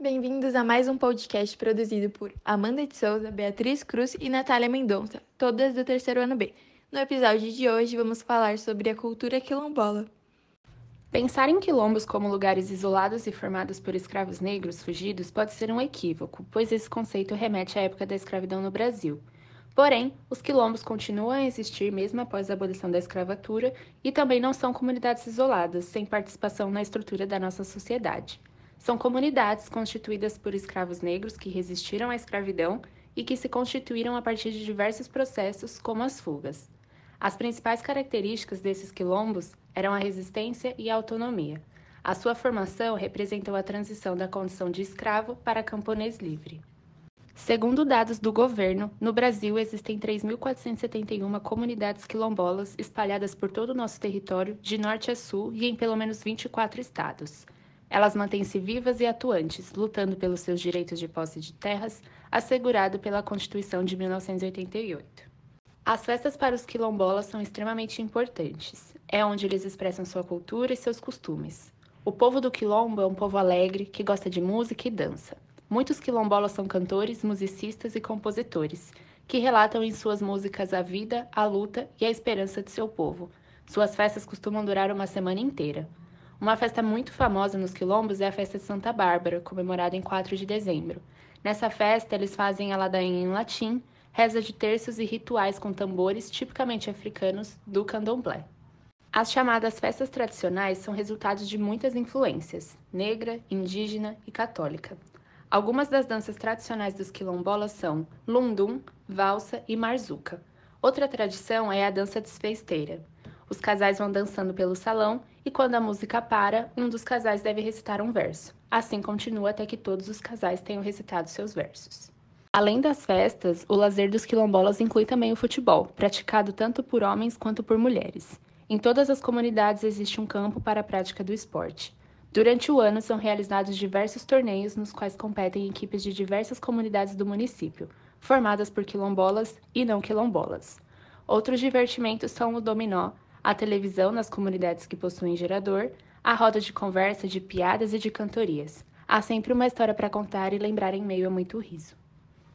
bem-vindos a mais um podcast produzido por Amanda de Souza, Beatriz Cruz e Natália Mendonça, todas do terceiro ano B. No episódio de hoje vamos falar sobre a cultura quilombola. Pensar em quilombos como lugares isolados e formados por escravos negros fugidos pode ser um equívoco, pois esse conceito remete à época da escravidão no Brasil. Porém, os quilombos continuam a existir mesmo após a abolição da escravatura e também não são comunidades isoladas, sem participação na estrutura da nossa sociedade. São comunidades constituídas por escravos negros que resistiram à escravidão e que se constituíram a partir de diversos processos, como as fugas. As principais características desses quilombos eram a resistência e a autonomia. A sua formação representou a transição da condição de escravo para camponês livre. Segundo dados do governo, no Brasil existem 3.471 comunidades quilombolas espalhadas por todo o nosso território, de norte a sul e em pelo menos 24 estados. Elas mantêm-se vivas e atuantes, lutando pelos seus direitos de posse de terras, assegurado pela Constituição de 1988. As festas para os quilombolas são extremamente importantes. É onde eles expressam sua cultura e seus costumes. O povo do quilombo é um povo alegre que gosta de música e dança. Muitos quilombolas são cantores, musicistas e compositores, que relatam em suas músicas a vida, a luta e a esperança de seu povo. Suas festas costumam durar uma semana inteira. Uma festa muito famosa nos quilombos é a festa de Santa Bárbara, comemorada em 4 de dezembro. Nessa festa, eles fazem a ladainha em latim, reza de terços e rituais com tambores tipicamente africanos do candomblé. As chamadas festas tradicionais são resultados de muitas influências, negra, indígena e católica. Algumas das danças tradicionais dos quilombolas são lundum, valsa e marzuca. Outra tradição é a dança desfesteira. Os casais vão dançando pelo salão e quando a música para, um dos casais deve recitar um verso. Assim continua até que todos os casais tenham recitado seus versos. Além das festas, o lazer dos quilombolas inclui também o futebol, praticado tanto por homens quanto por mulheres. Em todas as comunidades existe um campo para a prática do esporte. Durante o ano são realizados diversos torneios nos quais competem equipes de diversas comunidades do município, formadas por quilombolas e não quilombolas. Outros divertimentos são o dominó, a televisão nas comunidades que possuem gerador, a roda de conversa, de piadas e de cantorias. Há sempre uma história para contar e lembrar em meio a muito riso.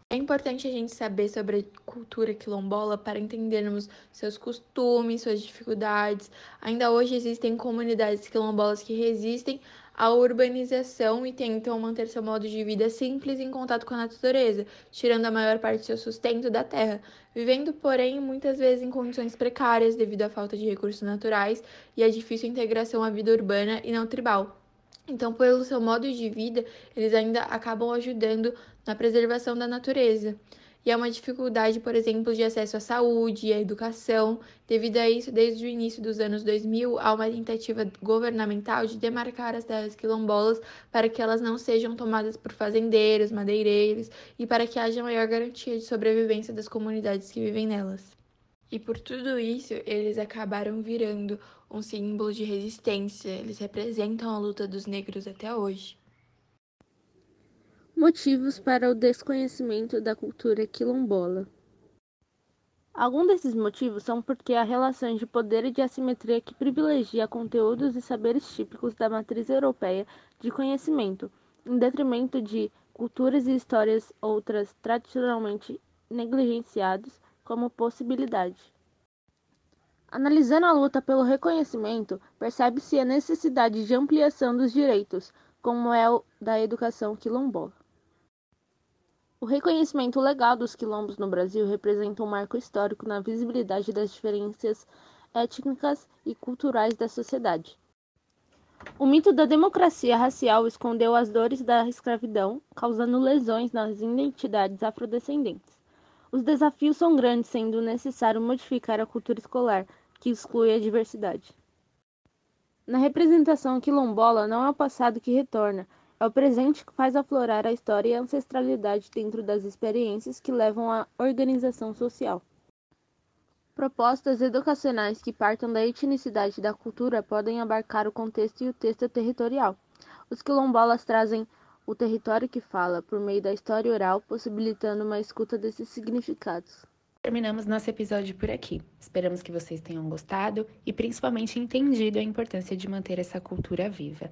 É importante a gente saber sobre a cultura quilombola para entendermos seus costumes, suas dificuldades. Ainda hoje existem comunidades quilombolas que resistem à urbanização e tentam manter seu modo de vida simples em contato com a natureza, tirando a maior parte do seu sustento da terra, vivendo, porém, muitas vezes em condições precárias devido à falta de recursos naturais e à difícil integração à vida urbana e não tribal. Então, pelo seu modo de vida, eles ainda acabam ajudando na preservação da natureza. E é uma dificuldade, por exemplo, de acesso à saúde e à educação. Devido a isso, desde o início dos anos 2000, há uma tentativa governamental de demarcar as terras quilombolas para que elas não sejam tomadas por fazendeiros, madeireiros e para que haja maior garantia de sobrevivência das comunidades que vivem nelas. E por tudo isso, eles acabaram virando um símbolo de resistência, eles representam a luta dos negros até hoje. Motivos para o desconhecimento da cultura quilombola. Alguns desses motivos são porque há relações de poder e de assimetria que privilegia conteúdos e saberes típicos da matriz europeia de conhecimento, em detrimento de culturas e histórias outras tradicionalmente negligenciadas como possibilidade. Analisando a luta pelo reconhecimento, percebe-se a necessidade de ampliação dos direitos, como é o da educação quilombola. O reconhecimento legal dos quilombos no Brasil representa um marco histórico na visibilidade das diferenças étnicas e culturais da sociedade. O mito da democracia racial escondeu as dores da escravidão, causando lesões nas identidades afrodescendentes. Os desafios são grandes, sendo necessário modificar a cultura escolar, que exclui a diversidade. Na representação quilombola, não é o passado que retorna, é o presente que faz aflorar a história e a ancestralidade dentro das experiências que levam à organização social. Propostas educacionais que partam da etnicidade da cultura podem abarcar o contexto e o texto territorial. Os quilombolas trazem o território que fala, por meio da história oral, possibilitando uma escuta desses significados. Terminamos nosso episódio por aqui. Esperamos que vocês tenham gostado e principalmente entendido a importância de manter essa cultura viva.